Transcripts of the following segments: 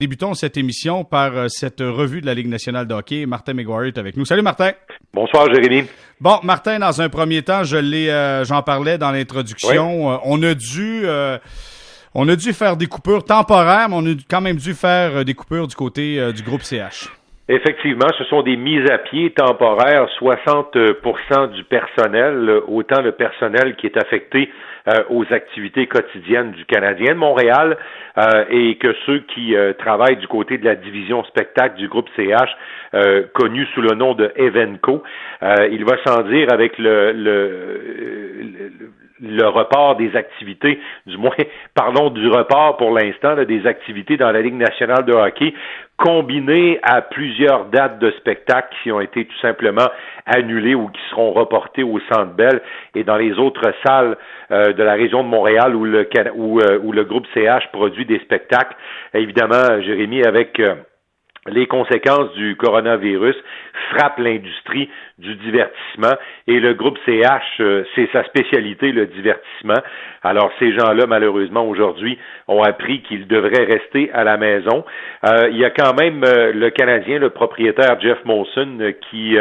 Débutons cette émission par euh, cette revue de la Ligue nationale de hockey. Martin McGuire est avec nous. Salut Martin. Bonsoir Jérémy. Bon, Martin, dans un premier temps, je l'ai, euh, j'en parlais dans l'introduction. Euh, on a dû, on a dû faire des coupures temporaires, mais on a quand même dû faire des coupures du côté du groupe CH. Effectivement, ce sont des mises à pied temporaires. 60% du personnel, autant le personnel qui est affecté euh, aux activités quotidiennes du Canadien de Montréal euh, et que ceux qui euh, travaillent du côté de la division spectacle du groupe CH, connu sous le nom de Evenco, il va sans dire avec le, le, le report des activités, du moins, parlons du report pour l'instant, des activités dans la Ligue nationale de hockey, combiné à plusieurs dates de spectacle qui ont été tout simplement annulées ou qui seront reportées au Centre Bell et dans les autres salles euh, de la région de Montréal où le, où, euh, où le groupe CH produit des spectacles. Évidemment, Jérémy, avec euh, les conséquences du coronavirus frappent l'industrie du divertissement et le groupe CH, c'est sa spécialité, le divertissement. Alors ces gens-là, malheureusement, aujourd'hui, ont appris qu'ils devraient rester à la maison. il y a quand même le Canadien, le propriétaire Jeff Molson, qui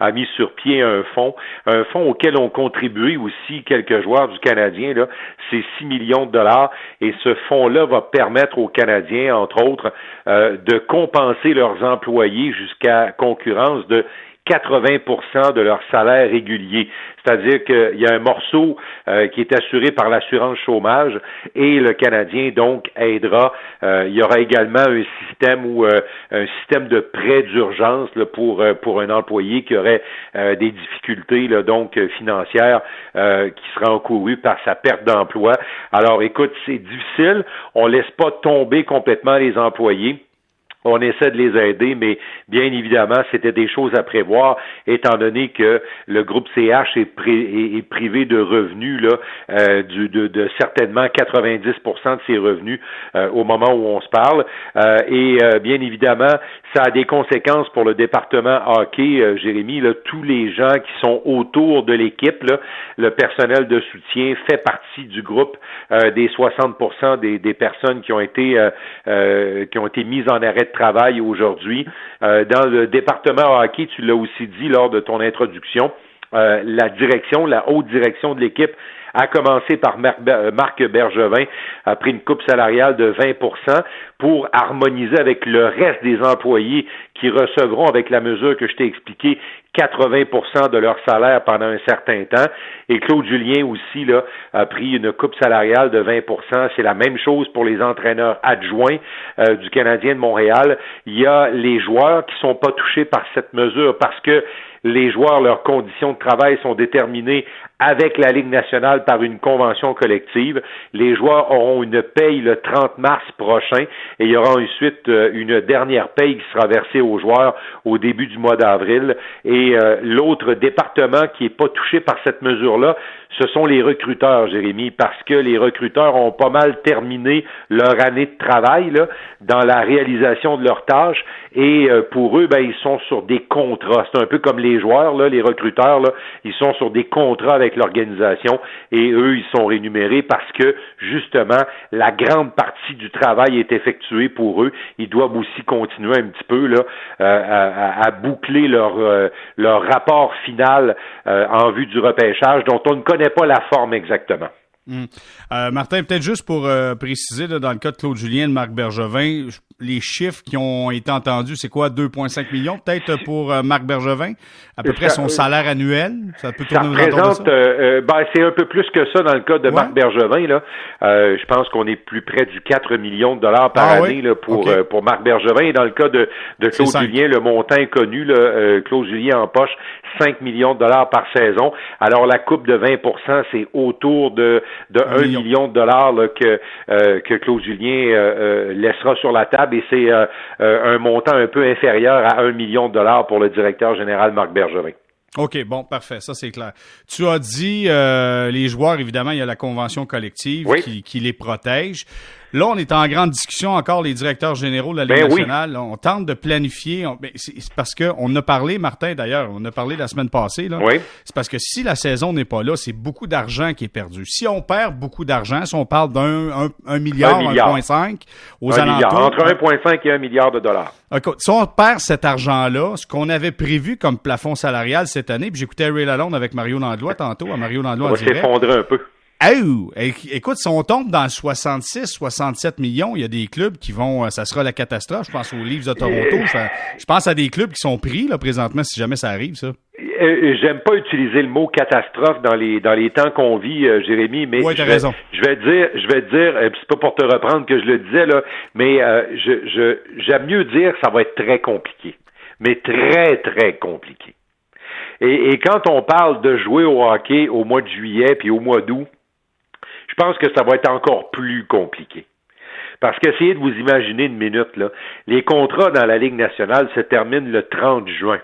a mis sur pied un fonds, un fonds auquel ont contribué aussi quelques joueurs du Canadien. Là, c'est 6 millions de dollars et ce fonds-là va permettre aux Canadiens, entre autres, euh, de compenser leurs employés jusqu'à concurrence de 80% de leur salaire régulier. C'est-à-dire qu'il y a un morceau euh, qui est assuré par l'assurance chômage et le Canadien donc aidera. Euh, il y aura également un système ou euh, un système de prêt d'urgence pour pour un employé qui aurait des difficultés donc financières qui sera encouru par sa perte d'emploi. Alors écoute, c'est difficile. On laisse pas tomber complètement les employés on essaie de les aider, mais bien évidemment, c'était des choses à prévoir, étant donné que le groupe CH est, privé de revenus là, euh, de, certainement 90% de ses revenus euh, au moment où on se parle. Euh, et bien évidemment, ça a des conséquences pour le département hockey, Jérémy. Là, tous les gens qui sont autour de l'équipe, le personnel de soutien fait partie du groupe des 60 des, des, personnes qui ont été qui ont été mises en arrêt travail aujourd'hui. Euh, dans le département hockey, tu l'as aussi dit lors de ton introduction, euh, la direction, la haute direction de l'équipe a commencé par euh, Marc Bergevin, a pris une coupe salariale de 20 pour harmoniser avec le reste des employés qui recevront, avec la mesure que je t'ai expliquée, 80% de leur salaire pendant un certain temps. Et Claude Julien aussi là, a pris une coupe salariale de 20% C'est la même chose pour les entraîneurs adjoints euh, du Canadien de Montréal. Il y a les joueurs qui sont pas touchés par cette mesure parce que les joueurs, leurs conditions de travail sont déterminées avec la Ligue nationale par une convention collective. Les joueurs auront une paye le 30 mars prochain et il y aura ensuite euh, une dernière paye qui sera versée aux joueurs au début du mois d'avril. Et euh, l'autre département qui n'est pas touché par cette mesure-là, ce sont les recruteurs, Jérémy, parce que les recruteurs ont pas mal terminé leur année de travail là, dans la réalisation de leurs tâches et euh, pour eux, ben, ils sont sur des contrats. C'est un peu comme les joueurs, là, les recruteurs, là, ils sont sur des contrats avec l'organisation et eux, ils sont rémunérés parce que justement, la grande partie du travail est effectuée pour eux. Ils doivent aussi continuer un petit peu là, euh, à, boucler leur, euh, leur rapport final en vue du repêchage dont on ne connaît pas la forme exactement. Hmm. Euh, Martin, peut-être juste pour euh, préciser, dans le cas de Claude Julien, de Marc Bergevin, les chiffres qui ont été entendus, c'est quoi, 2,5 millions peut-être pour euh, Marc Bergevin? À peu près son salaire annuel? Ça peut tourner ça? ben, c'est un peu plus que ça dans le cas de Marc Bergevin. Là. je pense qu'on est plus près du 4 millions de dollars par ah année là, pour, pour Marc Bergevin. Et dans le cas de, de Claude Julien, le montant est connu. Là, Claude Julien en poche 5 millions de dollars par saison. Alors la coupe de 20% c'est autour de, de 1 million. de dollars que, euh, que Claude Julien euh, euh, laissera sur la table et c'est un montant un peu inférieur à 1 million de dollars pour le directeur général Marc Bergevin. OK, bon, parfait, ça c'est clair. Tu as dit les joueurs, évidemment, il y a la convention collective qui, qui, les protège. Là, on est en grande discussion encore, les directeurs généraux de la Ligue ben nationale. On tente de planifier. Ben, c'est parce qu'on a parlé, Martin, d'ailleurs, on a parlé la semaine passée. Là. Oui. C'est parce que si la saison n'est pas là, c'est beaucoup d'argent qui est perdu. Si on perd beaucoup d'argent, si on parle d'un un, milliard, 1,5 aux un alentours. Milliard, entre 1,5 et 1 milliard de dollars. si on perd cet argent-là, ce qu'on avait prévu comme plafond salarial cette année, puis j'écoutais Ray Lalonde avec Mario Landlois tantôt, à Mario Landlois On va s'effondrer un peu. Oh, écoute, si on tombe dans 66, 67 millions, il y a des clubs qui vont, euh, ça sera la catastrophe. Je pense aux Leafs de Toronto. Je, pense à des clubs qui sont pris là présentement, si jamais ça arrive, ça. Euh, j'aime pas utiliser le mot catastrophe dans les dans les temps qu'on vit, euh, Jérémy, mais je, vais, raison. je vais dire, je vais dire, c'est pas pour te reprendre que je le disais là, mais je je j'aime mieux dire que ça va être très compliqué, mais très très compliqué. Et, et quand on parle de jouer au hockey au mois de juillet puis au mois d'août, pense que ça va être encore plus compliqué. Parce qu'essayez de vous imaginer une minute, là, les contrats dans la Ligue nationale se terminent le 30 juin.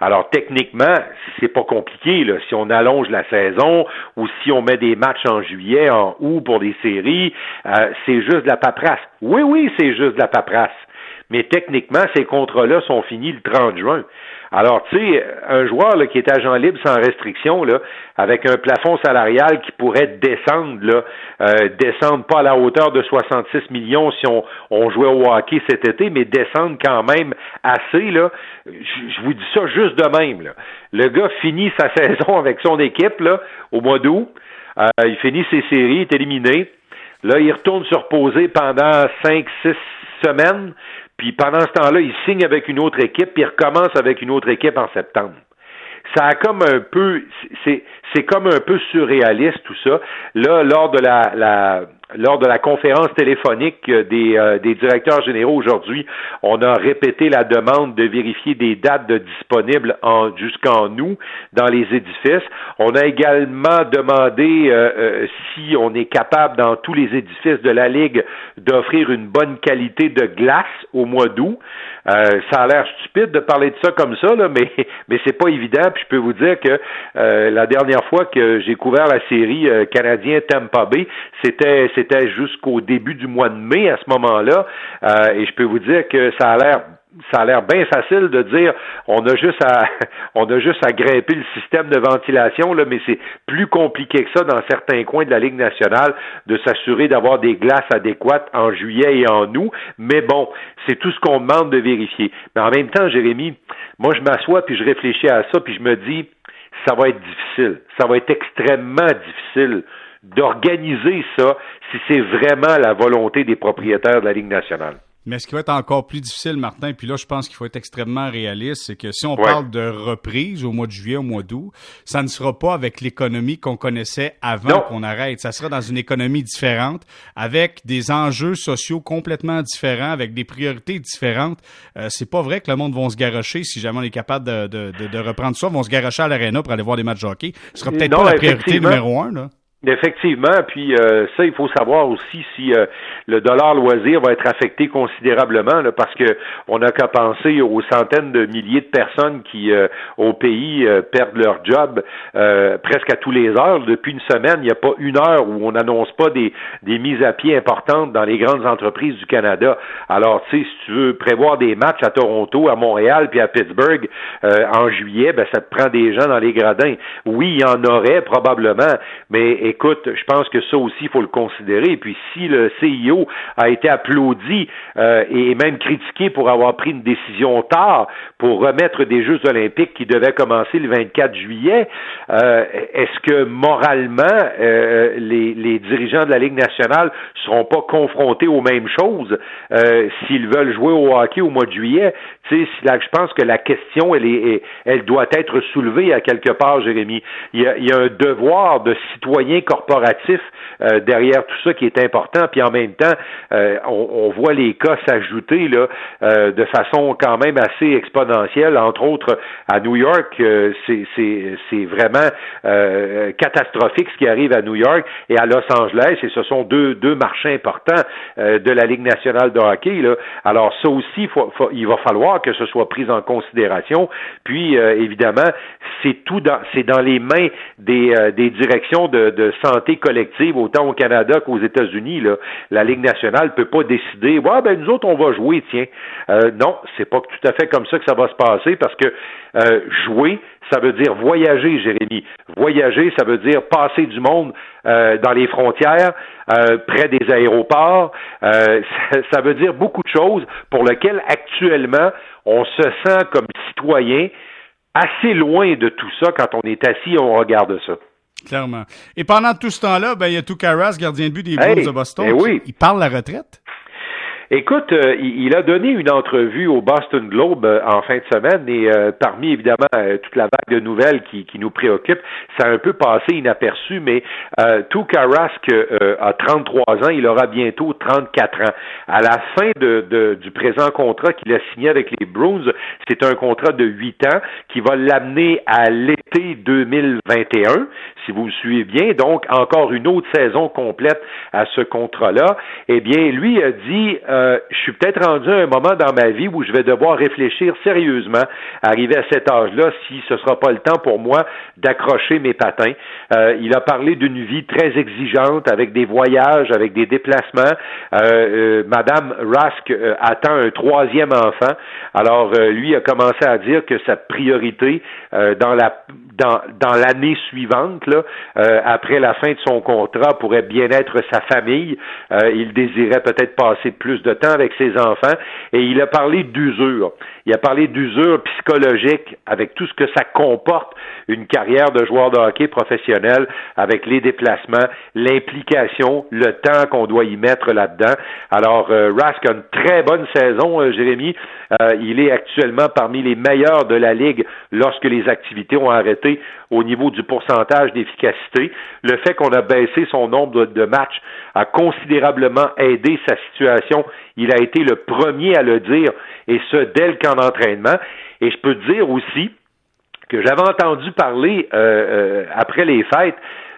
Alors techniquement, c'est pas compliqué là. Si on allonge la saison ou si on met des matchs en juillet, en août pour des séries, euh, c'est juste de la paperasse. Oui, oui, c'est juste de la paperasse mais techniquement, ces contrats-là sont finis le 30 juin. Alors, tu sais, un joueur qui est agent libre sans restriction, là, avec un plafond salarial qui pourrait descendre, là, euh, descendre pas à la hauteur de 66 millions si on, on, jouait au hockey cet été, mais descendre quand même assez, là, je vous dis ça juste de même. Le gars finit sa saison avec son équipe là, au mois d'août, euh, il finit ses séries, il est éliminé. Là, il retourne se reposer pendant 5, 6, semaine, puis pendant ce temps-là, il signe avec une autre équipe, puis il recommence avec une autre équipe en septembre. Ça a comme un peu, c'est comme un peu surréaliste tout ça. Là, lors de la, la lors de la conférence téléphonique des, euh, des directeurs généraux aujourd'hui, on a répété la demande de vérifier des dates de disponibles en, jusqu'en août dans les édifices. On a également demandé euh, euh, si on est capable dans tous les édifices de la Ligue d'offrir une bonne qualité de glace au mois d'août. ça a l'air stupide de parler de ça comme ça, là, mais mais c'est pas évident. Puis je peux vous dire que la dernière fois que j'ai couvert la série canadien Tampa Bay, c'était c'était jusqu'au début du mois de mai à ce moment-là. Euh, et je peux vous dire que ça a l'air ça a l'air bien facile de dire on a juste à on a juste à grimper le système de ventilation là, mais c'est plus compliqué que ça dans certains coins de la Ligue nationale de s'assurer d'avoir des glaces adéquates en juillet et en août. Mais bon, c'est tout ce qu'on demande de vérifier. Mais en même temps, Jérémy, moi je m'assois puis je réfléchis à ça puis je me dis ça va être difficile, ça va être extrêmement difficile d'organiser ça si c'est vraiment la volonté des propriétaires de la Ligue nationale. Mais ce qui va être encore plus difficile, Martin, puis là, je pense qu'il faut être extrêmement réaliste, c'est que si on parle de reprise au mois de juillet, au mois d'août, ça ne sera pas avec l'économie qu'on connaissait avant qu'on arrête. Ça sera dans une économie différente, avec des enjeux sociaux complètement différents, avec des priorités différentes. Euh, c'est pas vrai que le monde va se garocher si jamais on est capable de, de, de, reprendre ça, vont se garocher à l'aréna pour aller voir des matchs de hockey. Ce sera peut-être pas la priorité numéro un, là. Effectivement, puis euh, ça, il faut savoir aussi si euh, le dollar loisir va être affecté considérablement, là, parce que on n'a qu'à penser aux centaines de milliers de personnes qui, euh, au pays, perdent leur job presque à tous les heures. Depuis une semaine, il n'y a pas une heure où on n'annonce pas des, des mises à pied importantes dans les grandes entreprises du Canada. Alors, tu sais, si tu veux prévoir des matchs à Toronto, à Montréal, puis à Pittsburgh en juillet, ben ça te prend des gens dans les gradins. Oui, il y en aurait probablement, mais écoute, je pense que ça aussi, il faut le considérer. Et puis, si le CIO a été applaudi euh, et même critiqué pour avoir pris une décision tard pour remettre des Jeux olympiques qui devaient commencer le 24 juillet, euh, est-ce que moralement, euh, les, les, dirigeants de la Ligue nationale seront pas confrontés aux mêmes choses s'ils veulent jouer au hockey au mois de juillet? Là, je pense que la question, elle, est, elle doit être soulevée à quelque part, Jérémy. Il y a, il y a un devoir de citoyen corporatif euh, derrière tout ça qui est important. Puis en même temps, euh, on, voit les cas s'ajouter là euh, de façon quand même assez exponentielle. Entre autres, à New York, c'est vraiment catastrophique ce qui arrive à New York et à Los Angeles. Et ce sont deux, deux marchés importants de la Ligue nationale de hockey. Là. Alors ça aussi, il va falloir que ce soit pris en considération. Puis évidemment, c'est tout dans dans les mains des, des directions de, de santé collective autant au Canada qu'aux États-Unis. La Ligue nationale peut pas décider, ouais, ben nous autres on va jouer, tiens. Euh, non, c'est pas tout à fait comme ça que ça va se passer parce que euh, jouer, ça veut dire voyager, Jérémy. Voyager, ça veut dire passer du monde euh, dans les frontières, euh, près des aéroports. Euh, ça, ça, veut dire beaucoup de choses pour lesquelles actuellement on se sent comme citoyen assez loin de tout ça quand on est assis et on regarde ça. Clairement. Et pendant tout ce temps-là, ben, il y a Toukaras, gardien de but des Blues de Boston. Eh oui. Il parle la retraite. Écoute, euh, il a donné une entrevue au Boston Globe euh, en fin de semaine et euh, parmi évidemment toute la vague de nouvelles qui, qui, nous préoccupe, ça a un peu passé inaperçu, mais euh, Rask a 33 ans, il aura bientôt 34 ans. À la fin de, de du présent contrat qu'il a signé avec les Bruins, c'est un contrat de 8 ans qui va l'amener à l'été 2021, si vous me suivez bien, donc encore une autre saison complète à ce contrat-là. Eh bien, lui a dit euh, je suis peut-être rendu à un moment dans ma vie où je vais devoir réfléchir sérieusement, arriver à cet âge-là, si ce sera pas le temps pour moi d'accrocher mes patins. Euh, il a parlé d'une vie très exigeante avec des voyages, avec des déplacements. Euh, Madame Rask attend un troisième enfant. Alors lui a commencé à dire que sa priorité dans la dans, dans l'année suivante, là, après la fin de son contrat, pourrait bien être sa famille. il désirait peut-être passer plus de temps avec ses enfants et il a parlé d'usure. Il a parlé d'usure psychologique avec tout ce que ça comporte une carrière de joueur de hockey professionnel avec les déplacements, l'implication, le temps qu'on doit y mettre là-dedans. Alors, euh, Rask a une très bonne saison, euh, Jérémy. Euh, il est actuellement parmi les meilleurs de la Ligue lorsque les activités ont arrêté au niveau du pourcentage d'efficacité. Le fait qu'on a baissé son nombre de, matchs a considérablement aidé sa situation. Il a été le premier à le dire, et ce, dès le camp d'entraînement. Et je peux dire aussi que j'avais entendu parler euh, euh, après les fêtes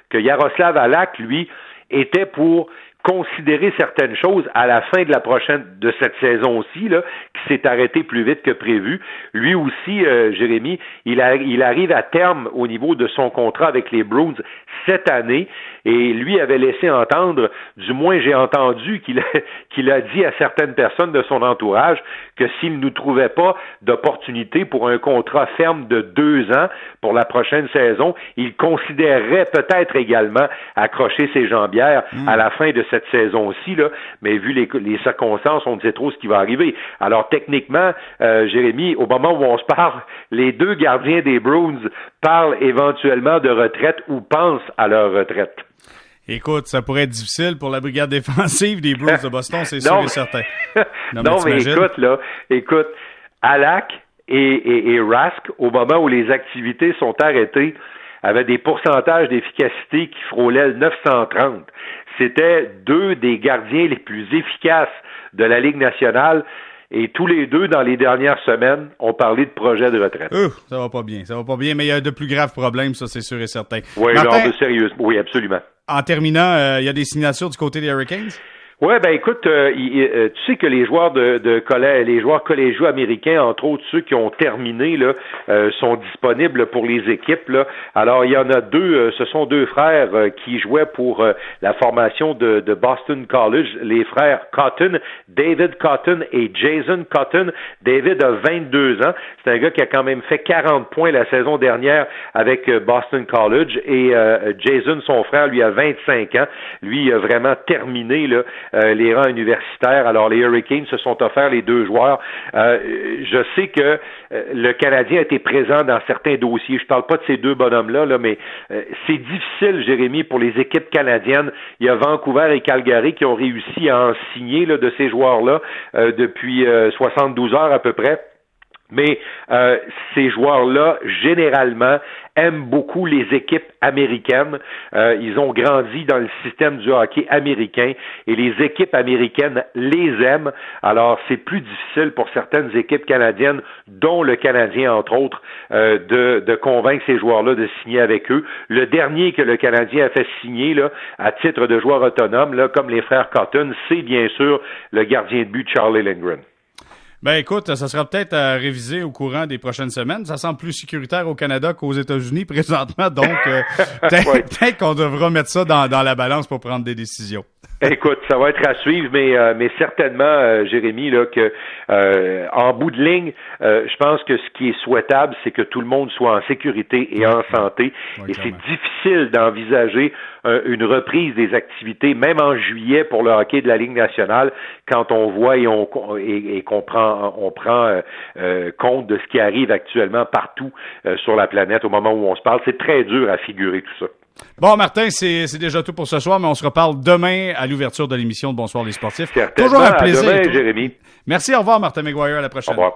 que Yaroslav Alak, lui, était pour considérer certaines choses à la fin de la prochaine de cette saison aussi, là, qui s'est arrêté plus vite que prévu. Lui aussi, euh, Jérémy, il, il arrive à terme au niveau de son contrat avec les Bruins cette année et lui avait laissé entendre, du moins j'ai entendu qu'il qu'il a dit à certaines personnes de son entourage que s'il ne trouvait pas d'opportunité pour un contrat ferme de deux ans pour la prochaine saison, il considérerait peut-être également accrocher ses jambières hmm. à la fin de cette saison-ci, là, mais vu les, les, circonstances, on ne sait trop ce qui va arriver. Alors techniquement, euh, Jérémy, au moment où on se parle, les deux gardiens des Bruins parlent éventuellement de retraite ou pensent à leur retraite. Écoute, ça pourrait être difficile pour la brigade défensive des Bruins de Boston, c'est sûr et certain. Non, mais, écoute, là, écoute, Alak et, et, Rask, au moment où les activités sont arrêtées, avaient des pourcentages d'efficacité qui frôlaient le 930. C'était deux des gardiens les plus efficaces de la Ligue nationale. Et tous les deux, dans les dernières semaines, ont parlé de projet de retraite. Euh, ça va pas bien, ça va pas bien, mais il y a de plus graves problèmes, ça c'est sûr et certain. Oui, Martin, de sérieux. Oui, absolument. En terminant, euh, il y a des signatures du côté des Hurricanes? Ouais, ben écoute, euh, euh, tu sais que les joueurs de, collège, les joueurs collégiaux américains, entre autres ceux qui ont terminé là, euh, sont disponibles pour les équipes. Là. Alors il y en a deux, ce sont deux frères qui jouaient pour la formation de, de, Boston College, les frères Cotton, David Cotton et Jason Cotton. David a 22 ans, c'est un gars qui a quand même fait 40 points la saison dernière avec Boston College et Jason, son frère, lui a 25 ans. Lui il a vraiment terminé là les rangs universitaires. Alors, les Hurricanes se sont offerts les deux joueurs. Euh, je sais que euh, le Canadien a été présent dans certains dossiers. Je ne parle pas de ces deux bonhommes-là, là, mais c'est difficile, Jérémy, pour les équipes canadiennes. Il y a Vancouver et Calgary qui ont réussi à en signer là, de ces joueurs-là depuis 72 heures à peu près. Mais euh, ces joueurs-là, généralement, aiment beaucoup les équipes américaines. Euh, ils ont grandi dans le système du hockey américain et les équipes américaines les aiment. Alors, c'est plus difficile pour certaines équipes canadiennes, dont le Canadien, entre autres, euh, de, de, convaincre ces joueurs-là de signer avec eux. Le dernier que le Canadien a fait signer là, à titre de joueur autonome, là, comme les frères Cotton, c'est bien sûr le gardien de but Charlie Lindgren. Ben écoute, ça sera peut-être à réviser au courant des prochaines semaines. Ça semble plus sécuritaire au Canada qu'aux États-Unis présentement, donc euh, peut-être qu'on devra mettre ça dans, dans la balance pour prendre des décisions. Écoute, ça va être à suivre, mais euh, mais certainement, euh, Jérémy, là que euh, en bout de ligne, je pense que ce qui est souhaitable, c'est que tout le monde soit en sécurité et en santé. et c'est difficile d'envisager une reprise des activités, même en juillet pour le hockey de la Ligue nationale, quand on voit et on et, qu'on prend on prend compte de ce qui arrive actuellement partout sur la planète au moment où on se parle. C'est très dur à figurer tout ça. Bon, Martin, c'est déjà tout pour ce soir, mais on se reparle demain à l'ouverture de l'émission de Bonsoir les sportifs. Toujours un plaisir. demain, Jérémy. Merci, au revoir, Martin McGuire. À la prochaine. Au revoir.